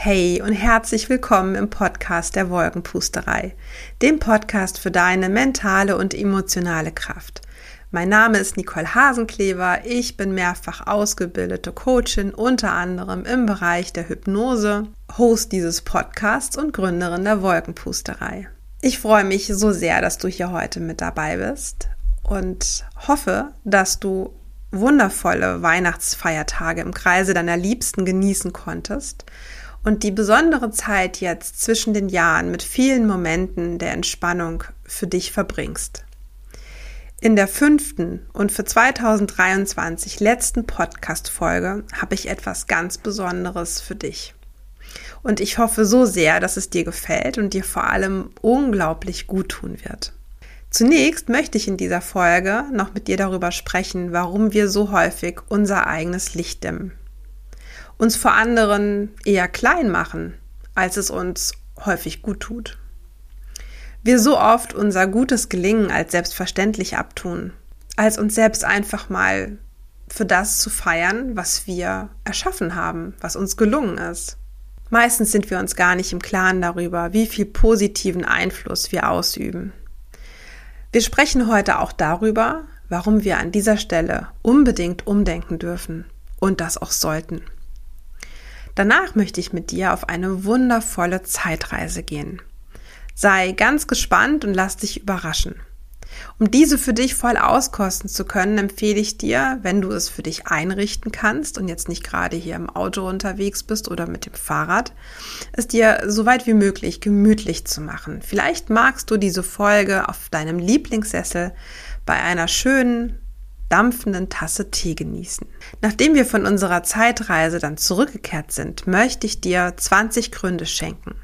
Hey und herzlich willkommen im Podcast der Wolkenpusterei, dem Podcast für deine mentale und emotionale Kraft. Mein Name ist Nicole Hasenkleber, ich bin mehrfach ausgebildete Coachin, unter anderem im Bereich der Hypnose, Host dieses Podcasts und Gründerin der Wolkenpusterei. Ich freue mich so sehr, dass du hier heute mit dabei bist und hoffe, dass du wundervolle Weihnachtsfeiertage im Kreise deiner Liebsten genießen konntest und die besondere Zeit jetzt zwischen den Jahren mit vielen Momenten der Entspannung für dich verbringst. In der fünften und für 2023 letzten Podcast-Folge habe ich etwas ganz Besonderes für dich. Und ich hoffe so sehr, dass es dir gefällt und dir vor allem unglaublich gut tun wird. Zunächst möchte ich in dieser Folge noch mit dir darüber sprechen, warum wir so häufig unser eigenes Licht dimmen uns vor anderen eher klein machen, als es uns häufig gut tut. Wir so oft unser gutes Gelingen als selbstverständlich abtun, als uns selbst einfach mal für das zu feiern, was wir erschaffen haben, was uns gelungen ist. Meistens sind wir uns gar nicht im Klaren darüber, wie viel positiven Einfluss wir ausüben. Wir sprechen heute auch darüber, warum wir an dieser Stelle unbedingt umdenken dürfen und das auch sollten. Danach möchte ich mit dir auf eine wundervolle Zeitreise gehen. Sei ganz gespannt und lass dich überraschen. Um diese für dich voll auskosten zu können, empfehle ich dir, wenn du es für dich einrichten kannst und jetzt nicht gerade hier im Auto unterwegs bist oder mit dem Fahrrad, es dir so weit wie möglich gemütlich zu machen. Vielleicht magst du diese Folge auf deinem Lieblingssessel bei einer schönen, dampfenden Tasse Tee genießen. Nachdem wir von unserer Zeitreise dann zurückgekehrt sind, möchte ich dir 20 Gründe schenken,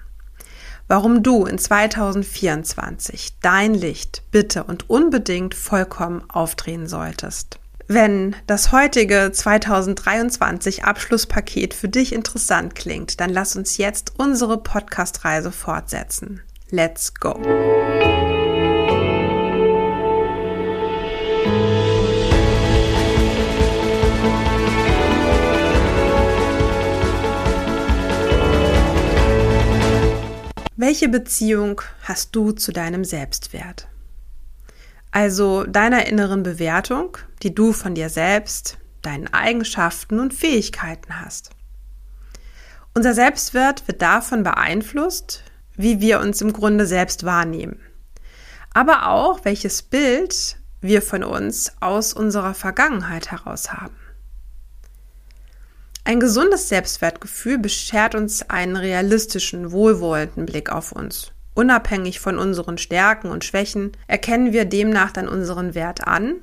warum du in 2024 dein Licht bitte und unbedingt vollkommen aufdrehen solltest. Wenn das heutige 2023 Abschlusspaket für dich interessant klingt, dann lass uns jetzt unsere Podcast-Reise fortsetzen. Let's go! Welche Beziehung hast du zu deinem Selbstwert? Also deiner inneren Bewertung, die du von dir selbst, deinen Eigenschaften und Fähigkeiten hast. Unser Selbstwert wird davon beeinflusst, wie wir uns im Grunde selbst wahrnehmen. Aber auch, welches Bild wir von uns aus unserer Vergangenheit heraus haben. Ein gesundes Selbstwertgefühl beschert uns einen realistischen, wohlwollenden Blick auf uns. Unabhängig von unseren Stärken und Schwächen erkennen wir demnach dann unseren Wert an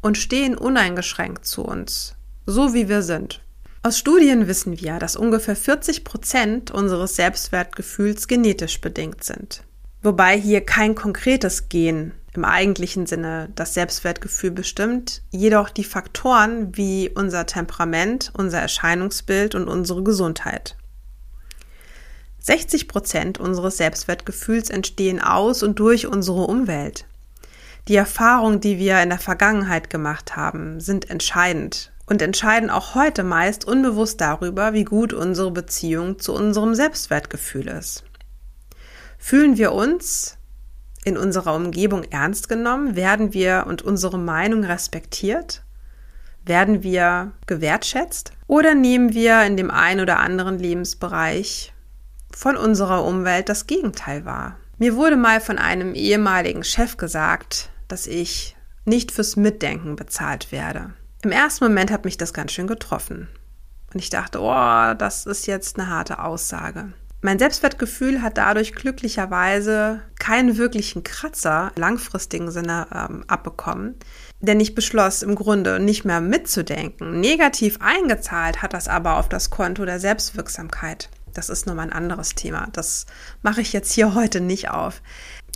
und stehen uneingeschränkt zu uns, so wie wir sind. Aus Studien wissen wir, dass ungefähr 40 Prozent unseres Selbstwertgefühls genetisch bedingt sind. Wobei hier kein konkretes Gen im eigentlichen Sinne das Selbstwertgefühl bestimmt, jedoch die Faktoren wie unser Temperament, unser Erscheinungsbild und unsere Gesundheit. 60 Prozent unseres Selbstwertgefühls entstehen aus und durch unsere Umwelt. Die Erfahrungen, die wir in der Vergangenheit gemacht haben, sind entscheidend und entscheiden auch heute meist unbewusst darüber, wie gut unsere Beziehung zu unserem Selbstwertgefühl ist. Fühlen wir uns in unserer Umgebung ernst genommen? Werden wir und unsere Meinung respektiert? Werden wir gewertschätzt? Oder nehmen wir in dem einen oder anderen Lebensbereich von unserer Umwelt das Gegenteil wahr? Mir wurde mal von einem ehemaligen Chef gesagt, dass ich nicht fürs Mitdenken bezahlt werde. Im ersten Moment hat mich das ganz schön getroffen. Und ich dachte, oh, das ist jetzt eine harte Aussage. Mein Selbstwertgefühl hat dadurch glücklicherweise keinen wirklichen Kratzer langfristigen Sinne ähm, abbekommen, denn ich beschloss im Grunde nicht mehr mitzudenken. Negativ eingezahlt hat das aber auf das Konto der Selbstwirksamkeit. Das ist nochmal ein anderes Thema. Das mache ich jetzt hier heute nicht auf.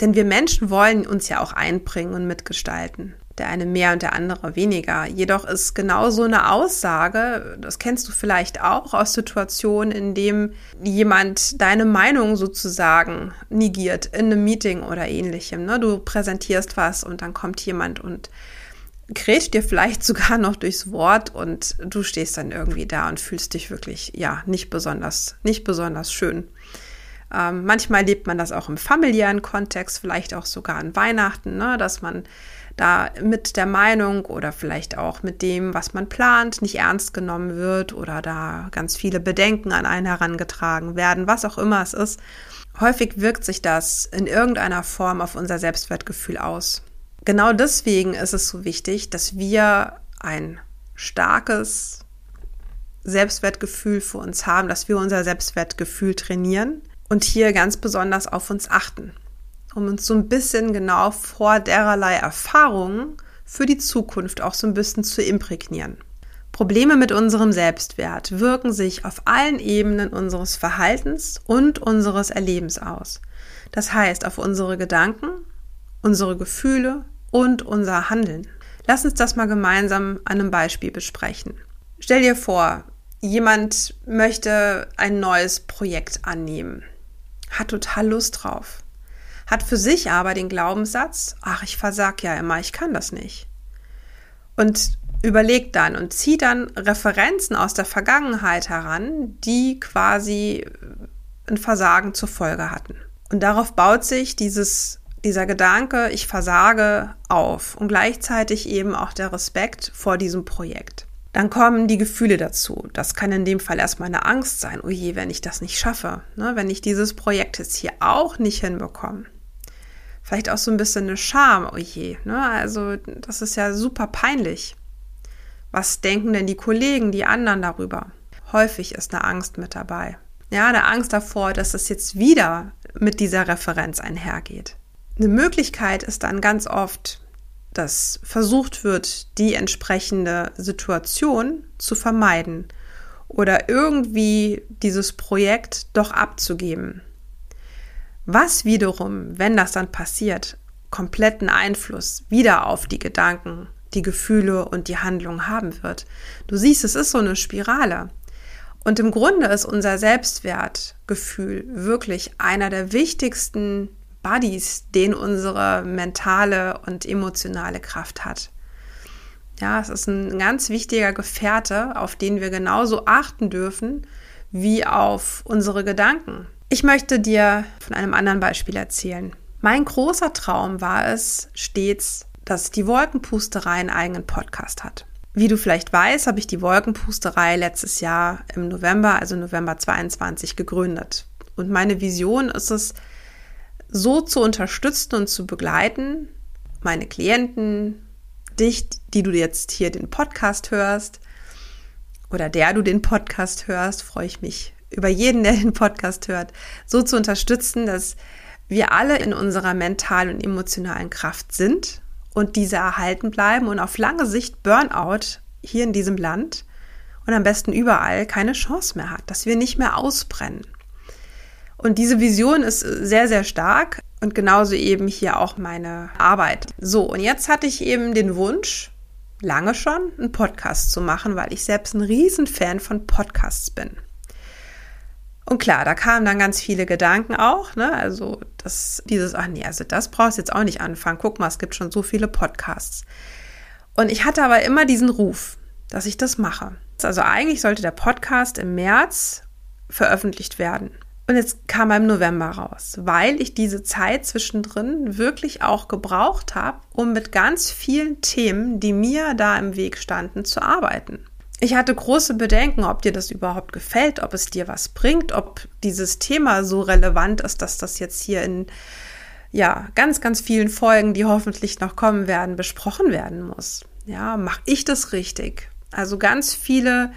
Denn wir Menschen wollen uns ja auch einbringen und mitgestalten der eine mehr und der andere weniger. Jedoch ist genau so eine Aussage, das kennst du vielleicht auch aus Situationen, in dem jemand deine Meinung sozusagen negiert in einem Meeting oder ähnlichem. Ne? Du präsentierst was und dann kommt jemand und grätscht dir vielleicht sogar noch durchs Wort und du stehst dann irgendwie da und fühlst dich wirklich, ja, nicht besonders, nicht besonders schön. Ähm, manchmal erlebt man das auch im familiären Kontext, vielleicht auch sogar an Weihnachten, ne, dass man da mit der Meinung oder vielleicht auch mit dem, was man plant, nicht ernst genommen wird oder da ganz viele Bedenken an einen herangetragen werden, was auch immer es ist. Häufig wirkt sich das in irgendeiner Form auf unser Selbstwertgefühl aus. Genau deswegen ist es so wichtig, dass wir ein starkes Selbstwertgefühl für uns haben, dass wir unser Selbstwertgefühl trainieren und hier ganz besonders auf uns achten um uns so ein bisschen genau vor dererlei Erfahrungen für die Zukunft auch so ein bisschen zu imprägnieren. Probleme mit unserem Selbstwert wirken sich auf allen Ebenen unseres Verhaltens und unseres Erlebens aus. Das heißt auf unsere Gedanken, unsere Gefühle und unser Handeln. Lass uns das mal gemeinsam an einem Beispiel besprechen. Stell dir vor, jemand möchte ein neues Projekt annehmen, hat total Lust drauf hat für sich aber den Glaubenssatz, ach, ich versag ja immer, ich kann das nicht. Und überlegt dann und zieht dann Referenzen aus der Vergangenheit heran, die quasi ein Versagen zur Folge hatten. Und darauf baut sich dieses, dieser Gedanke, ich versage auf und gleichzeitig eben auch der Respekt vor diesem Projekt. Dann kommen die Gefühle dazu. Das kann in dem Fall erstmal eine Angst sein. Oh je, wenn ich das nicht schaffe, ne? wenn ich dieses Projekt jetzt hier auch nicht hinbekomme vielleicht auch so ein bisschen eine Scham, oh je, ne? Also, das ist ja super peinlich. Was denken denn die Kollegen, die anderen darüber? Häufig ist eine Angst mit dabei. Ja, eine Angst davor, dass es jetzt wieder mit dieser Referenz einhergeht. Eine Möglichkeit ist dann ganz oft, dass versucht wird, die entsprechende Situation zu vermeiden oder irgendwie dieses Projekt doch abzugeben. Was wiederum, wenn das dann passiert, kompletten Einfluss wieder auf die Gedanken, die Gefühle und die Handlung haben wird. Du siehst, es ist so eine Spirale. Und im Grunde ist unser Selbstwertgefühl wirklich einer der wichtigsten Buddies, den unsere mentale und emotionale Kraft hat. Ja, es ist ein ganz wichtiger Gefährte, auf den wir genauso achten dürfen wie auf unsere Gedanken. Ich möchte dir von einem anderen Beispiel erzählen. Mein großer Traum war es stets, dass die Wolkenpusterei einen eigenen Podcast hat. Wie du vielleicht weißt, habe ich die Wolkenpusterei letztes Jahr im November, also November 22, gegründet. Und meine Vision ist es, so zu unterstützen und zu begleiten, meine Klienten, dich, die du jetzt hier den Podcast hörst oder der du den Podcast hörst, freue ich mich über jeden, der den Podcast hört, so zu unterstützen, dass wir alle in unserer mentalen und emotionalen Kraft sind und diese erhalten bleiben und auf lange Sicht Burnout hier in diesem Land und am besten überall keine Chance mehr hat, dass wir nicht mehr ausbrennen. Und diese Vision ist sehr, sehr stark und genauso eben hier auch meine Arbeit. So, und jetzt hatte ich eben den Wunsch, lange schon, einen Podcast zu machen, weil ich selbst ein Riesenfan von Podcasts bin. Und klar, da kamen dann ganz viele Gedanken auch, ne? Also das, dieses, ach nee, also das brauchst du jetzt auch nicht anfangen. Guck mal, es gibt schon so viele Podcasts. Und ich hatte aber immer diesen Ruf, dass ich das mache. Also eigentlich sollte der Podcast im März veröffentlicht werden. Und jetzt kam er im November raus, weil ich diese Zeit zwischendrin wirklich auch gebraucht habe, um mit ganz vielen Themen, die mir da im Weg standen, zu arbeiten. Ich hatte große Bedenken, ob dir das überhaupt gefällt, ob es dir was bringt, ob dieses Thema so relevant ist, dass das jetzt hier in ja, ganz, ganz vielen Folgen, die hoffentlich noch kommen werden, besprochen werden muss. Ja, mache ich das richtig? Also ganz viele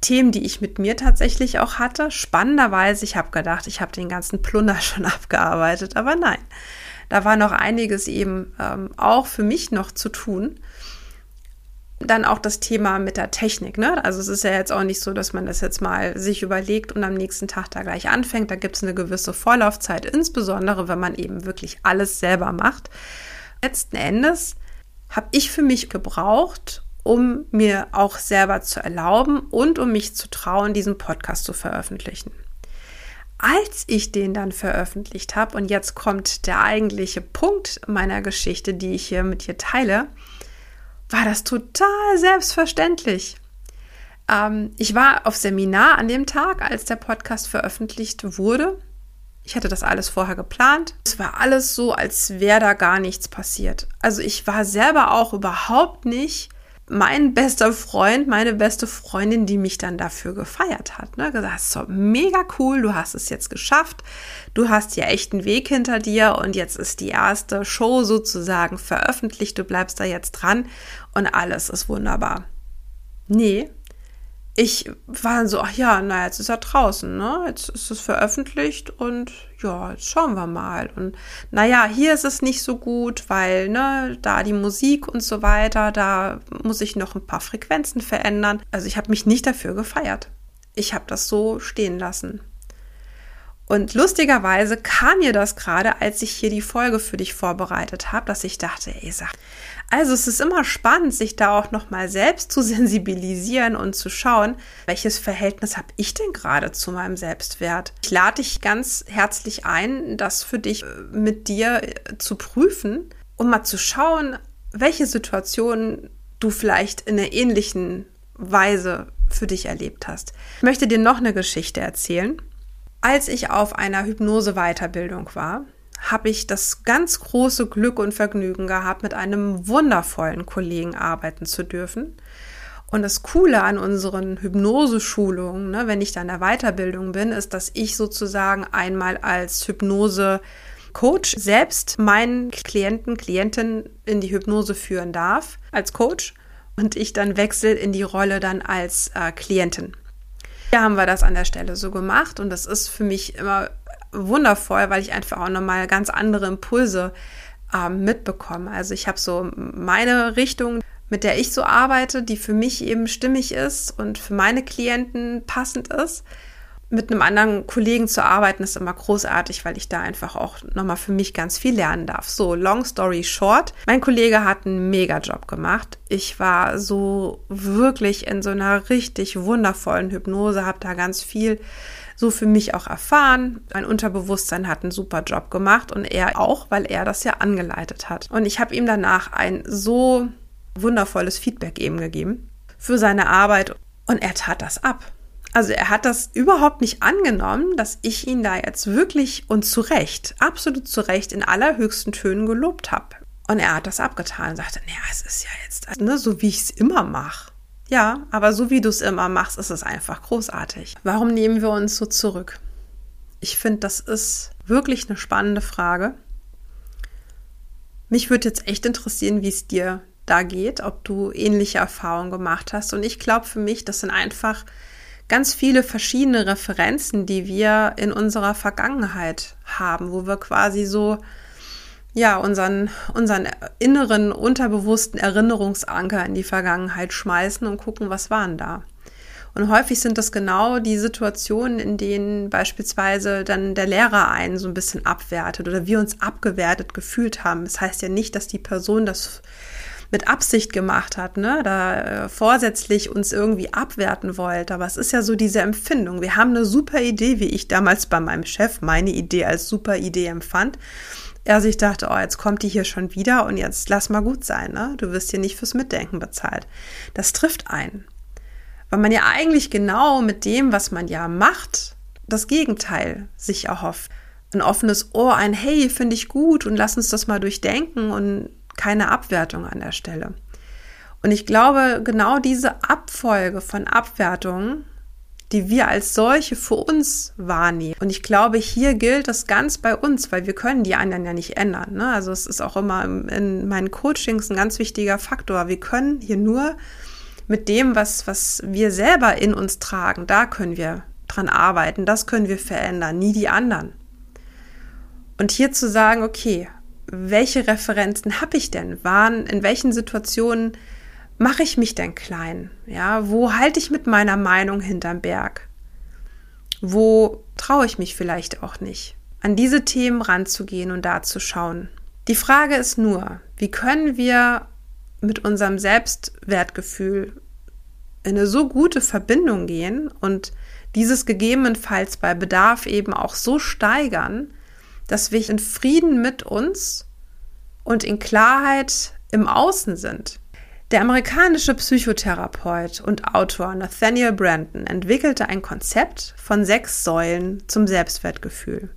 Themen, die ich mit mir tatsächlich auch hatte. Spannenderweise, ich habe gedacht, ich habe den ganzen Plunder schon abgearbeitet, aber nein, da war noch einiges eben ähm, auch für mich noch zu tun. Dann auch das Thema mit der Technik. Ne? Also es ist ja jetzt auch nicht so, dass man das jetzt mal sich überlegt und am nächsten Tag da gleich anfängt. Da gibt es eine gewisse Vorlaufzeit, insbesondere wenn man eben wirklich alles selber macht. Letzten Endes habe ich für mich gebraucht, um mir auch selber zu erlauben und um mich zu trauen, diesen Podcast zu veröffentlichen. Als ich den dann veröffentlicht habe, und jetzt kommt der eigentliche Punkt meiner Geschichte, die ich hier mit dir teile, war das total selbstverständlich. Ähm, ich war auf Seminar an dem Tag, als der Podcast veröffentlicht wurde. Ich hatte das alles vorher geplant. Es war alles so, als wäre da gar nichts passiert. Also ich war selber auch überhaupt nicht mein bester Freund, meine beste Freundin, die mich dann dafür gefeiert hat. Ne? Gesagt, so mega cool, du hast es jetzt geschafft, du hast ja echt einen Weg hinter dir und jetzt ist die erste Show sozusagen veröffentlicht, du bleibst da jetzt dran und alles ist wunderbar. Nee, ich war so, ach ja, na, jetzt ist er draußen, ne? Jetzt ist es veröffentlicht und ja, jetzt schauen wir mal. Und naja, hier ist es nicht so gut, weil, ne, da die Musik und so weiter, da muss ich noch ein paar Frequenzen verändern. Also ich habe mich nicht dafür gefeiert. Ich habe das so stehen lassen. Und lustigerweise kam mir das gerade, als ich hier die Folge für dich vorbereitet habe, dass ich dachte, ey, sag, also es ist immer spannend, sich da auch noch mal selbst zu sensibilisieren und zu schauen, welches Verhältnis habe ich denn gerade zu meinem Selbstwert. Ich lade dich ganz herzlich ein, das für dich äh, mit dir äh, zu prüfen, um mal zu schauen, welche Situationen du vielleicht in einer ähnlichen Weise für dich erlebt hast. Ich möchte dir noch eine Geschichte erzählen. Als ich auf einer Hypnose-Weiterbildung war, habe ich das ganz große Glück und Vergnügen gehabt, mit einem wundervollen Kollegen arbeiten zu dürfen. Und das Coole an unseren Hypnoseschulungen, ne, wenn ich da in der Weiterbildung bin, ist, dass ich sozusagen einmal als Hypnose Coach selbst meinen Klienten, Klientinnen in die Hypnose führen darf als Coach und ich dann wechsle in die Rolle dann als äh, Klientin. Hier haben wir das an der Stelle so gemacht und das ist für mich immer wundervoll, weil ich einfach auch nochmal ganz andere Impulse äh, mitbekomme. Also ich habe so meine Richtung, mit der ich so arbeite, die für mich eben stimmig ist und für meine Klienten passend ist mit einem anderen Kollegen zu arbeiten, ist immer großartig, weil ich da einfach auch nochmal für mich ganz viel lernen darf. So, long story short. Mein Kollege hat einen Mega-Job gemacht. Ich war so wirklich in so einer richtig wundervollen Hypnose, habe da ganz viel so für mich auch erfahren. Mein Unterbewusstsein hat einen super Job gemacht und er auch, weil er das ja angeleitet hat. Und ich habe ihm danach ein so wundervolles Feedback eben gegeben für seine Arbeit und er tat das ab. Also er hat das überhaupt nicht angenommen, dass ich ihn da jetzt wirklich und zu Recht, absolut zu Recht in allerhöchsten Tönen gelobt habe. Und er hat das abgetan und sagte, naja, es ist ja jetzt ne, so, wie ich es immer mache. Ja, aber so wie du es immer machst, ist es einfach großartig. Warum nehmen wir uns so zurück? Ich finde, das ist wirklich eine spannende Frage. Mich würde jetzt echt interessieren, wie es dir da geht, ob du ähnliche Erfahrungen gemacht hast. Und ich glaube für mich, das sind einfach ganz viele verschiedene Referenzen, die wir in unserer Vergangenheit haben, wo wir quasi so ja, unseren, unseren inneren, unterbewussten Erinnerungsanker in die Vergangenheit schmeißen und gucken, was waren da. Und häufig sind das genau die Situationen, in denen beispielsweise dann der Lehrer einen so ein bisschen abwertet oder wir uns abgewertet gefühlt haben. Das heißt ja nicht, dass die Person das mit Absicht gemacht hat, ne, da äh, vorsätzlich uns irgendwie abwerten wollte. Aber es ist ja so diese Empfindung. Wir haben eine super Idee, wie ich damals bei meinem Chef meine Idee als super Idee empfand. Er sich dachte, oh, jetzt kommt die hier schon wieder und jetzt lass mal gut sein, ne? Du wirst hier nicht fürs Mitdenken bezahlt. Das trifft einen. Weil man ja eigentlich genau mit dem, was man ja macht, das Gegenteil sich erhofft. Ein offenes Ohr, ein Hey, finde ich gut und lass uns das mal durchdenken und keine Abwertung an der Stelle. Und ich glaube, genau diese Abfolge von Abwertungen, die wir als solche für uns wahrnehmen. Und ich glaube, hier gilt das ganz bei uns, weil wir können die anderen ja nicht ändern. Ne? Also es ist auch immer in meinen Coachings ein ganz wichtiger Faktor. Wir können hier nur mit dem, was, was wir selber in uns tragen, da können wir dran arbeiten, das können wir verändern, nie die anderen. Und hier zu sagen, okay, welche Referenzen habe ich denn? Wann, in welchen Situationen mache ich mich denn klein? Ja, wo halte ich mit meiner Meinung hinterm Berg? Wo traue ich mich vielleicht auch nicht? An diese Themen ranzugehen und da zu schauen. Die Frage ist nur, wie können wir mit unserem Selbstwertgefühl in eine so gute Verbindung gehen und dieses gegebenenfalls bei Bedarf eben auch so steigern, dass wir in Frieden mit uns und in Klarheit im Außen sind. Der amerikanische Psychotherapeut und Autor Nathaniel Brandon entwickelte ein Konzept von sechs Säulen zum Selbstwertgefühl.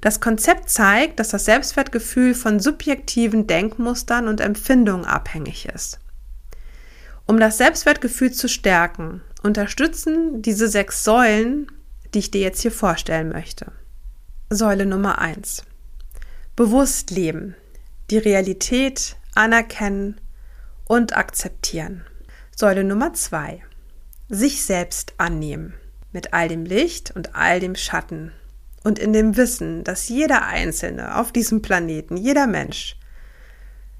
Das Konzept zeigt, dass das Selbstwertgefühl von subjektiven Denkmustern und Empfindungen abhängig ist. Um das Selbstwertgefühl zu stärken, unterstützen diese sechs Säulen, die ich dir jetzt hier vorstellen möchte. Säule Nummer eins: Bewusst leben, die Realität anerkennen und akzeptieren. Säule Nummer zwei. Sich selbst annehmen. Mit all dem Licht und all dem Schatten. Und in dem Wissen, dass jeder Einzelne auf diesem Planeten, jeder Mensch,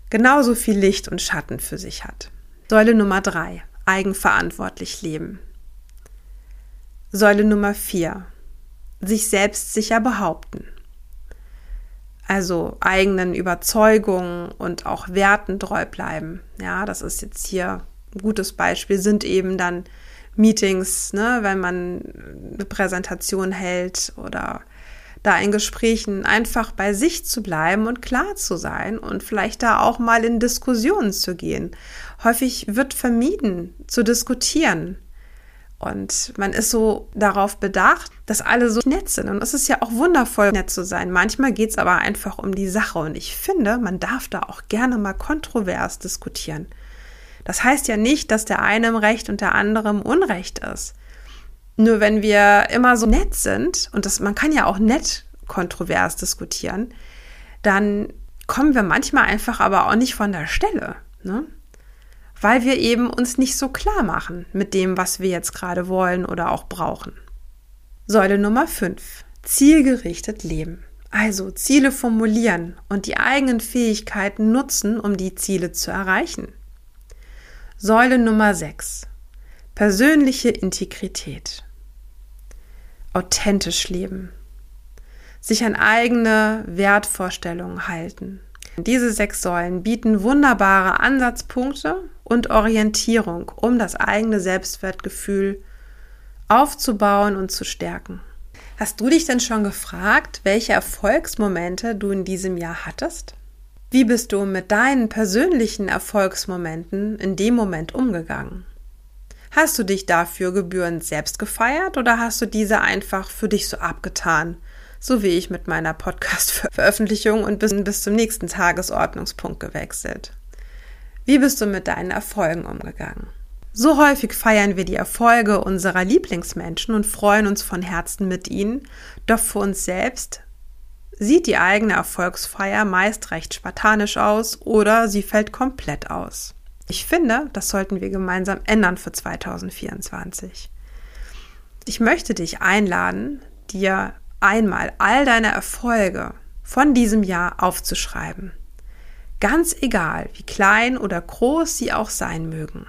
genauso viel Licht und Schatten für sich hat. Säule Nummer drei. Eigenverantwortlich leben. Säule Nummer vier. Sich selbst sicher behaupten also eigenen Überzeugungen und auch Werten treu bleiben. Ja, das ist jetzt hier ein gutes Beispiel, sind eben dann Meetings, ne, wenn man eine Präsentation hält oder da in Gesprächen einfach bei sich zu bleiben und klar zu sein und vielleicht da auch mal in Diskussionen zu gehen. Häufig wird vermieden zu diskutieren. Und man ist so darauf bedacht, dass alle so nett sind. Und es ist ja auch wundervoll, nett zu sein. Manchmal geht es aber einfach um die Sache. Und ich finde, man darf da auch gerne mal kontrovers diskutieren. Das heißt ja nicht, dass der eine im Recht und der andere im Unrecht ist. Nur wenn wir immer so nett sind, und das, man kann ja auch nett kontrovers diskutieren, dann kommen wir manchmal einfach aber auch nicht von der Stelle. Ne? Weil wir eben uns nicht so klar machen mit dem, was wir jetzt gerade wollen oder auch brauchen. Säule Nummer 5. Zielgerichtet leben. Also Ziele formulieren und die eigenen Fähigkeiten nutzen, um die Ziele zu erreichen. Säule Nummer 6. Persönliche Integrität. Authentisch leben. Sich an eigene Wertvorstellungen halten. Diese sechs Säulen bieten wunderbare Ansatzpunkte und Orientierung, um das eigene Selbstwertgefühl aufzubauen und zu stärken. Hast du dich denn schon gefragt, welche Erfolgsmomente du in diesem Jahr hattest? Wie bist du mit deinen persönlichen Erfolgsmomenten in dem Moment umgegangen? Hast du dich dafür gebührend selbst gefeiert oder hast du diese einfach für dich so abgetan, so wie ich mit meiner Podcast-Veröffentlichung und bis, bis zum nächsten Tagesordnungspunkt gewechselt? Wie bist du mit deinen Erfolgen umgegangen? So häufig feiern wir die Erfolge unserer Lieblingsmenschen und freuen uns von Herzen mit ihnen, doch für uns selbst sieht die eigene Erfolgsfeier meist recht spartanisch aus oder sie fällt komplett aus. Ich finde, das sollten wir gemeinsam ändern für 2024. Ich möchte dich einladen, dir einmal all deine Erfolge von diesem Jahr aufzuschreiben. Ganz egal, wie klein oder groß sie auch sein mögen.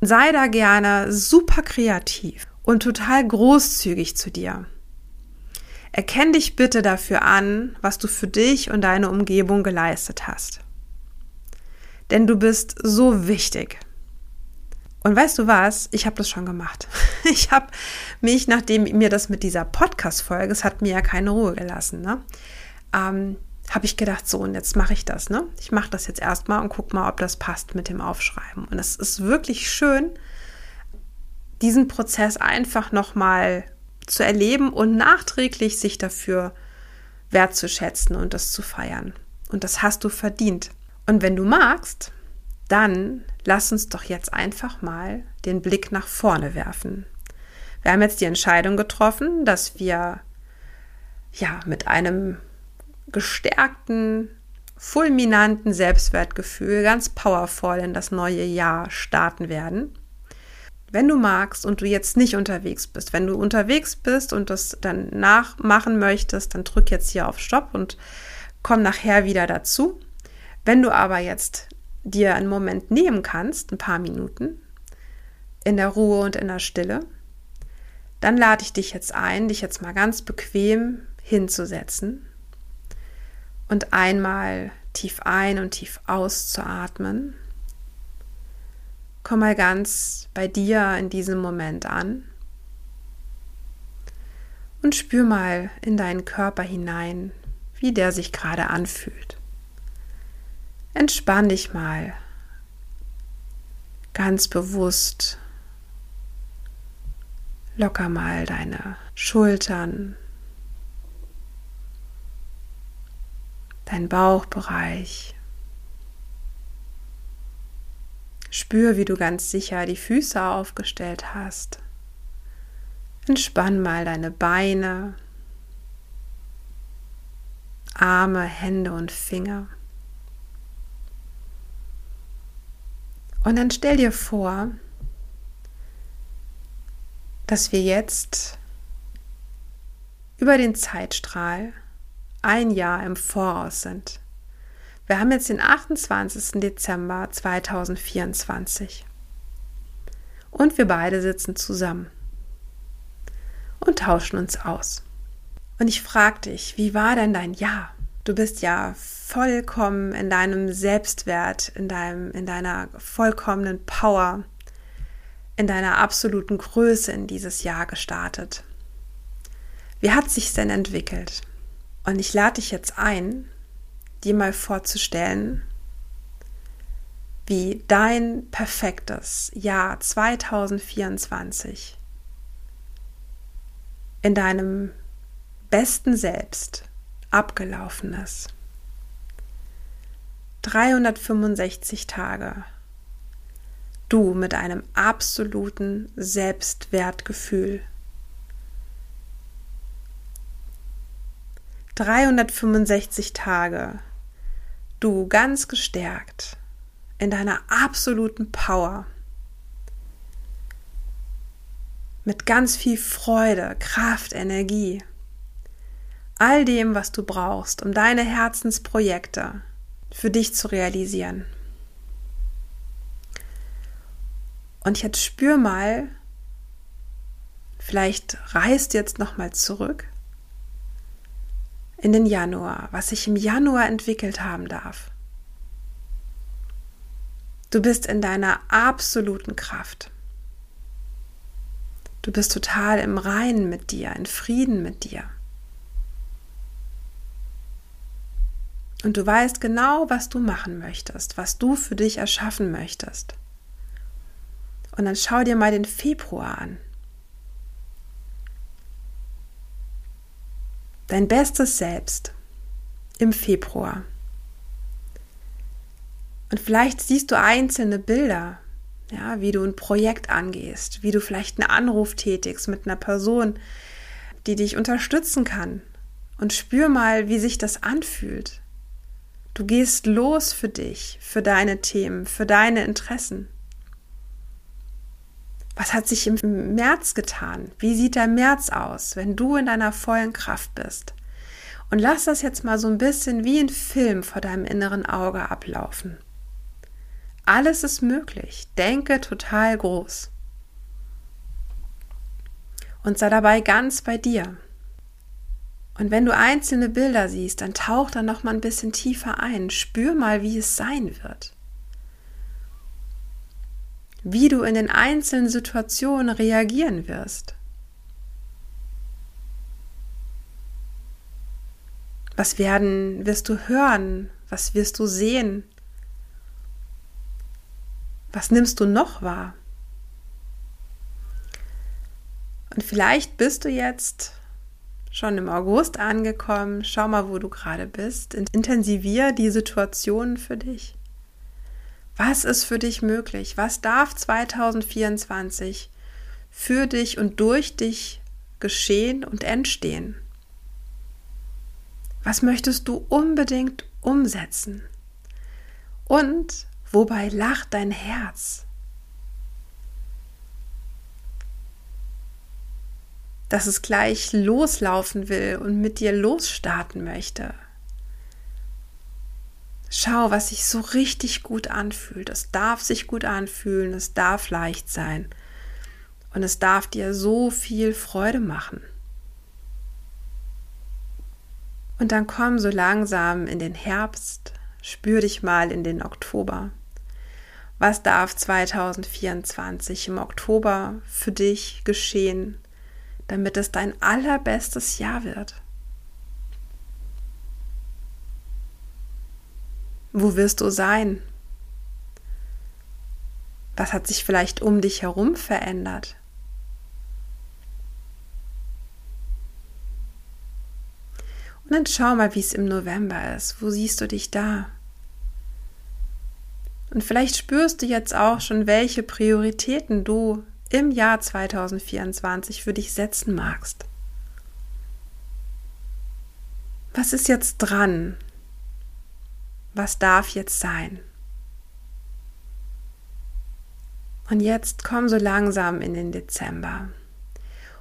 Und sei da gerne super kreativ und total großzügig zu dir. Erkenn dich bitte dafür an, was du für dich und deine Umgebung geleistet hast. Denn du bist so wichtig. Und weißt du was? Ich habe das schon gemacht. Ich habe mich, nachdem mir das mit dieser Podcast-Folge, es hat mir ja keine Ruhe gelassen, ne? Ähm, habe ich gedacht, so und jetzt mache ich das, ne? Ich mache das jetzt erstmal und guck mal, ob das passt mit dem Aufschreiben. Und es ist wirklich schön, diesen Prozess einfach nochmal zu erleben und nachträglich sich dafür wertzuschätzen und das zu feiern. Und das hast du verdient. Und wenn du magst, dann lass uns doch jetzt einfach mal den Blick nach vorne werfen. Wir haben jetzt die Entscheidung getroffen, dass wir ja mit einem gestärkten, fulminanten Selbstwertgefühl ganz powervoll in das neue Jahr starten werden. Wenn du magst und du jetzt nicht unterwegs bist, wenn du unterwegs bist und das dann nachmachen möchtest, dann drück jetzt hier auf Stopp und komm nachher wieder dazu. Wenn du aber jetzt dir einen Moment nehmen kannst, ein paar Minuten, in der Ruhe und in der Stille, dann lade ich dich jetzt ein, dich jetzt mal ganz bequem hinzusetzen und einmal tief ein und tief auszuatmen. Komm mal ganz bei dir in diesem Moment an und spür mal in deinen Körper hinein, wie der sich gerade anfühlt. Entspann dich mal ganz bewusst locker mal deine Schultern, dein Bauchbereich. Spür, wie du ganz sicher die Füße aufgestellt hast. Entspann mal deine Beine, Arme, Hände und Finger. Und dann stell dir vor, dass wir jetzt über den Zeitstrahl ein Jahr im Voraus sind. Wir haben jetzt den 28. Dezember 2024. Und wir beide sitzen zusammen und tauschen uns aus. Und ich frage dich, wie war denn dein Jahr? Du bist ja vollkommen in deinem Selbstwert, in, deinem, in deiner vollkommenen Power, in deiner absoluten Größe in dieses Jahr gestartet. Wie hat sich denn entwickelt? Und ich lade dich jetzt ein, dir mal vorzustellen, wie dein perfektes Jahr 2024 in deinem besten Selbst abgelaufen ist. 365 Tage. Du mit einem absoluten Selbstwertgefühl. 365 Tage. Du ganz gestärkt in deiner absoluten Power. Mit ganz viel Freude, Kraft, Energie all dem, was du brauchst, um deine Herzensprojekte für dich zu realisieren. Und jetzt spür mal, vielleicht reist jetzt noch mal zurück in den Januar, was sich im Januar entwickelt haben darf. Du bist in deiner absoluten Kraft. Du bist total im Reinen mit dir, in Frieden mit dir. Und du weißt genau, was du machen möchtest, was du für dich erschaffen möchtest. Und dann schau dir mal den Februar an. Dein bestes Selbst im Februar. Und vielleicht siehst du einzelne Bilder, ja, wie du ein Projekt angehst, wie du vielleicht einen Anruf tätigst mit einer Person, die dich unterstützen kann. Und spür mal, wie sich das anfühlt. Du gehst los für dich, für deine Themen, für deine Interessen. Was hat sich im März getan? Wie sieht der März aus, wenn du in deiner vollen Kraft bist? Und lass das jetzt mal so ein bisschen wie ein Film vor deinem inneren Auge ablaufen. Alles ist möglich. Denke total groß. Und sei dabei ganz bei dir. Und wenn du einzelne Bilder siehst, dann tauch da noch mal ein bisschen tiefer ein. Spür mal, wie es sein wird. Wie du in den einzelnen Situationen reagieren wirst. Was werden, wirst du hören? Was wirst du sehen? Was nimmst du noch wahr? Und vielleicht bist du jetzt schon im August angekommen. Schau mal, wo du gerade bist. Intensivier die Situation für dich. Was ist für dich möglich? Was darf 2024 für dich und durch dich geschehen und entstehen? Was möchtest du unbedingt umsetzen? Und wobei lacht dein Herz? dass es gleich loslaufen will und mit dir losstarten möchte. Schau, was sich so richtig gut anfühlt. Es darf sich gut anfühlen, es darf leicht sein und es darf dir so viel Freude machen. Und dann komm so langsam in den Herbst, spür dich mal in den Oktober. Was darf 2024 im Oktober für dich geschehen? damit es dein allerbestes Jahr wird. Wo wirst du sein? Was hat sich vielleicht um dich herum verändert? Und dann schau mal, wie es im November ist. Wo siehst du dich da? Und vielleicht spürst du jetzt auch schon, welche Prioritäten du im Jahr 2024 für dich setzen magst. Was ist jetzt dran? Was darf jetzt sein? Und jetzt komm so langsam in den Dezember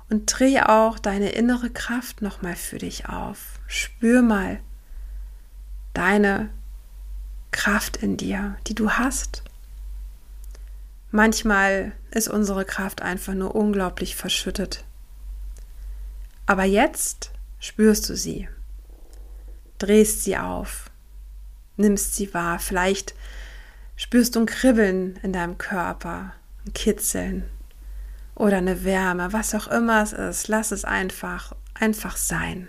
und dreh auch deine innere Kraft nochmal für dich auf. Spür mal deine Kraft in dir, die du hast. Manchmal ist unsere Kraft einfach nur unglaublich verschüttet. Aber jetzt spürst du sie, drehst sie auf, nimmst sie wahr. Vielleicht spürst du ein Kribbeln in deinem Körper, ein Kitzeln oder eine Wärme, was auch immer es ist. Lass es einfach, einfach sein.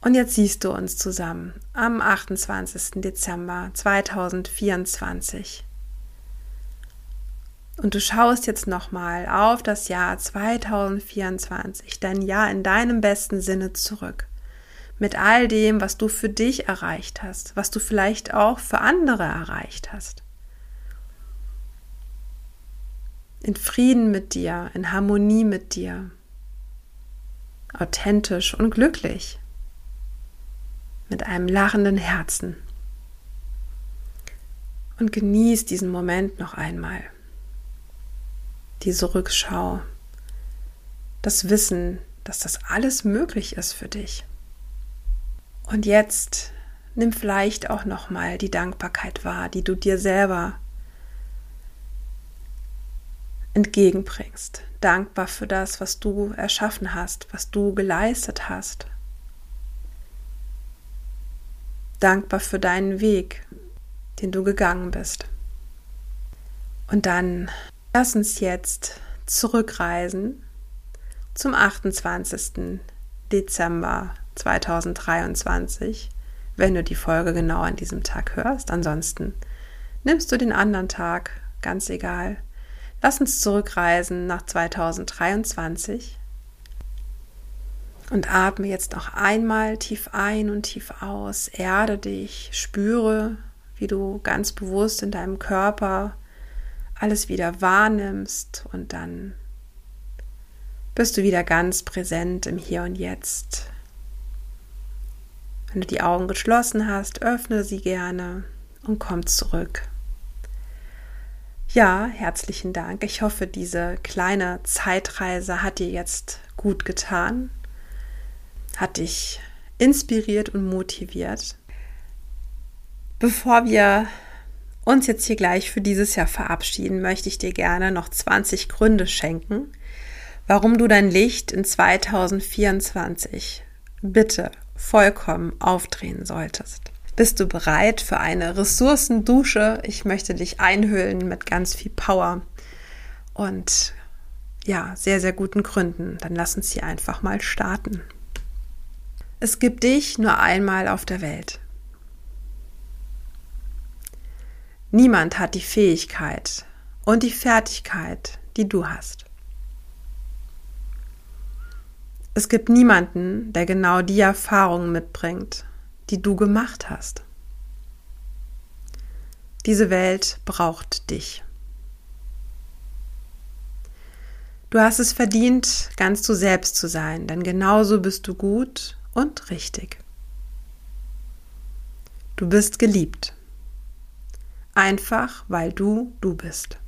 Und jetzt siehst du uns zusammen am 28. Dezember 2024. Und du schaust jetzt nochmal auf das Jahr 2024, dein Jahr in deinem besten Sinne zurück. Mit all dem, was du für dich erreicht hast, was du vielleicht auch für andere erreicht hast. In Frieden mit dir, in Harmonie mit dir, authentisch und glücklich mit einem lachenden Herzen. Und genieß diesen Moment noch einmal. Diese Rückschau. Das Wissen, dass das alles möglich ist für dich. Und jetzt nimm vielleicht auch noch mal die Dankbarkeit wahr, die du dir selber entgegenbringst. Dankbar für das, was du erschaffen hast, was du geleistet hast, dankbar für deinen Weg, den du gegangen bist. Und dann lass uns jetzt zurückreisen zum 28. Dezember 2023, wenn du die Folge genau an diesem Tag hörst. Ansonsten nimmst du den anderen Tag, ganz egal. Lass uns zurückreisen nach 2023 und atme jetzt noch einmal tief ein und tief aus. Erde dich, spüre, wie du ganz bewusst in deinem Körper alles wieder wahrnimmst und dann bist du wieder ganz präsent im Hier und Jetzt. Wenn du die Augen geschlossen hast, öffne sie gerne und komm zurück. Ja, herzlichen Dank. Ich hoffe, diese kleine Zeitreise hat dir jetzt gut getan hat dich inspiriert und motiviert. Bevor wir uns jetzt hier gleich für dieses Jahr verabschieden, möchte ich dir gerne noch 20 Gründe schenken, warum du dein Licht in 2024 bitte vollkommen aufdrehen solltest. Bist du bereit für eine Ressourcendusche? Ich möchte dich einhüllen mit ganz viel Power und ja, sehr, sehr guten Gründen. Dann lass uns hier einfach mal starten. Es gibt dich nur einmal auf der Welt. Niemand hat die Fähigkeit und die Fertigkeit, die du hast. Es gibt niemanden, der genau die Erfahrungen mitbringt, die du gemacht hast. Diese Welt braucht dich. Du hast es verdient, ganz du selbst zu sein, denn genauso bist du gut und richtig. Du bist geliebt. Einfach weil du du bist.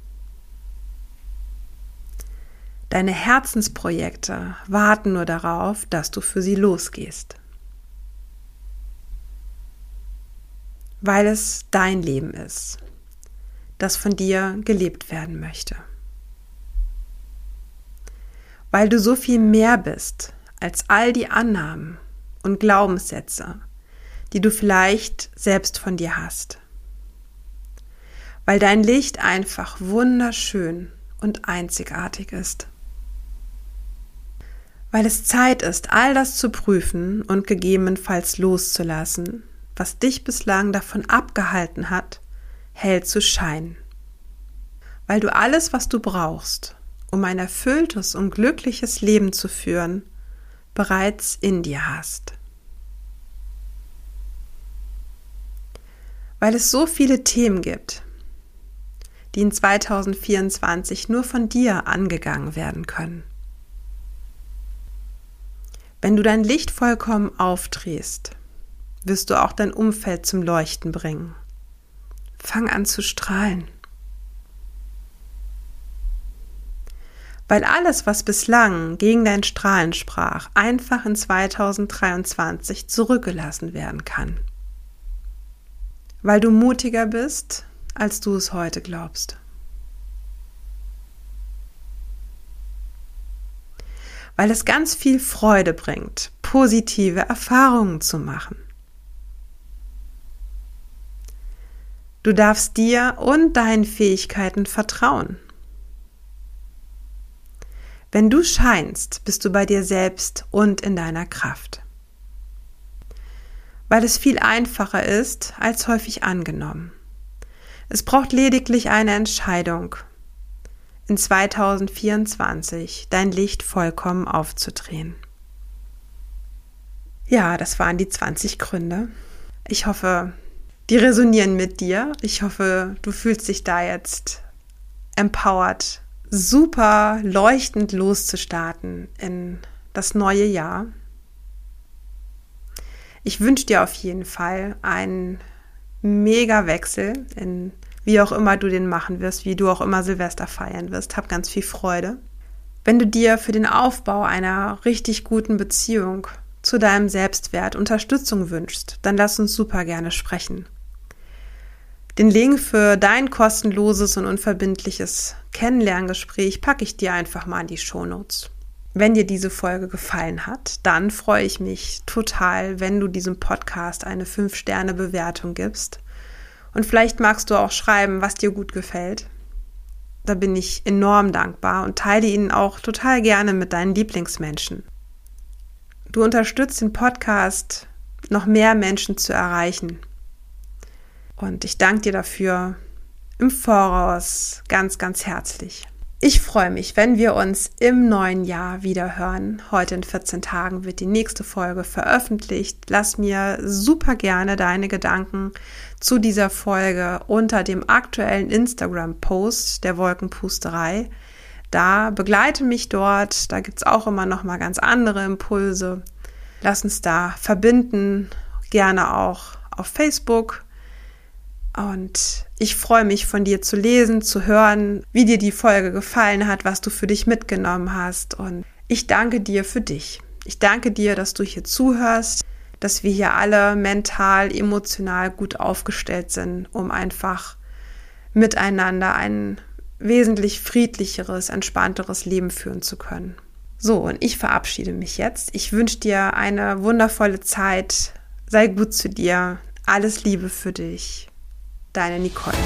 Deine Herzensprojekte warten nur darauf, dass du für sie losgehst. Weil es dein Leben ist, das von dir gelebt werden möchte. Weil du so viel mehr bist als all die Annahmen und Glaubenssätze, die du vielleicht selbst von dir hast. Weil dein Licht einfach wunderschön und einzigartig ist. Weil es Zeit ist, all das zu prüfen und gegebenenfalls loszulassen, was dich bislang davon abgehalten hat, hell zu scheinen. Weil du alles, was du brauchst, um ein erfülltes und glückliches Leben zu führen, bereits in dir hast. Weil es so viele Themen gibt, die in 2024 nur von dir angegangen werden können. Wenn du dein Licht vollkommen aufdrehst, wirst du auch dein Umfeld zum Leuchten bringen. Fang an zu strahlen. Weil alles, was bislang gegen dein Strahlen sprach, einfach in 2023 zurückgelassen werden kann. Weil du mutiger bist, als du es heute glaubst. Weil es ganz viel Freude bringt, positive Erfahrungen zu machen. Du darfst dir und deinen Fähigkeiten vertrauen. Wenn du scheinst, bist du bei dir selbst und in deiner Kraft. Weil es viel einfacher ist als häufig angenommen. Es braucht lediglich eine Entscheidung, in 2024 dein Licht vollkommen aufzudrehen. Ja, das waren die 20 Gründe. Ich hoffe, die resonieren mit dir. Ich hoffe, du fühlst dich da jetzt empowered, super leuchtend loszustarten in das neue Jahr. Ich wünsche dir auf jeden Fall einen mega Wechsel in wie auch immer du den machen wirst, wie du auch immer Silvester feiern wirst. Hab ganz viel Freude. Wenn du dir für den Aufbau einer richtig guten Beziehung zu deinem Selbstwert Unterstützung wünschst, dann lass uns super gerne sprechen. Den Link für dein kostenloses und unverbindliches Kennenlerngespräch packe ich dir einfach mal in die Shownotes. Wenn dir diese Folge gefallen hat, dann freue ich mich total, wenn du diesem Podcast eine 5-Sterne-Bewertung gibst. Und vielleicht magst du auch schreiben, was dir gut gefällt. Da bin ich enorm dankbar und teile ihn auch total gerne mit deinen Lieblingsmenschen. Du unterstützt den Podcast, noch mehr Menschen zu erreichen. Und ich danke dir dafür im Voraus ganz, ganz herzlich. Ich freue mich, wenn wir uns im neuen Jahr wieder hören. Heute in 14 Tagen wird die nächste Folge veröffentlicht. Lass mir super gerne deine Gedanken zu dieser Folge unter dem aktuellen Instagram-Post der Wolkenpusterei. Da begleite mich dort. Da gibt es auch immer noch mal ganz andere Impulse. Lass uns da verbinden. Gerne auch auf Facebook und ich freue mich von dir zu lesen, zu hören, wie dir die Folge gefallen hat, was du für dich mitgenommen hast. Und ich danke dir für dich. Ich danke dir, dass du hier zuhörst, dass wir hier alle mental, emotional gut aufgestellt sind, um einfach miteinander ein wesentlich friedlicheres, entspannteres Leben führen zu können. So, und ich verabschiede mich jetzt. Ich wünsche dir eine wundervolle Zeit. Sei gut zu dir. Alles Liebe für dich. Deine Nicole.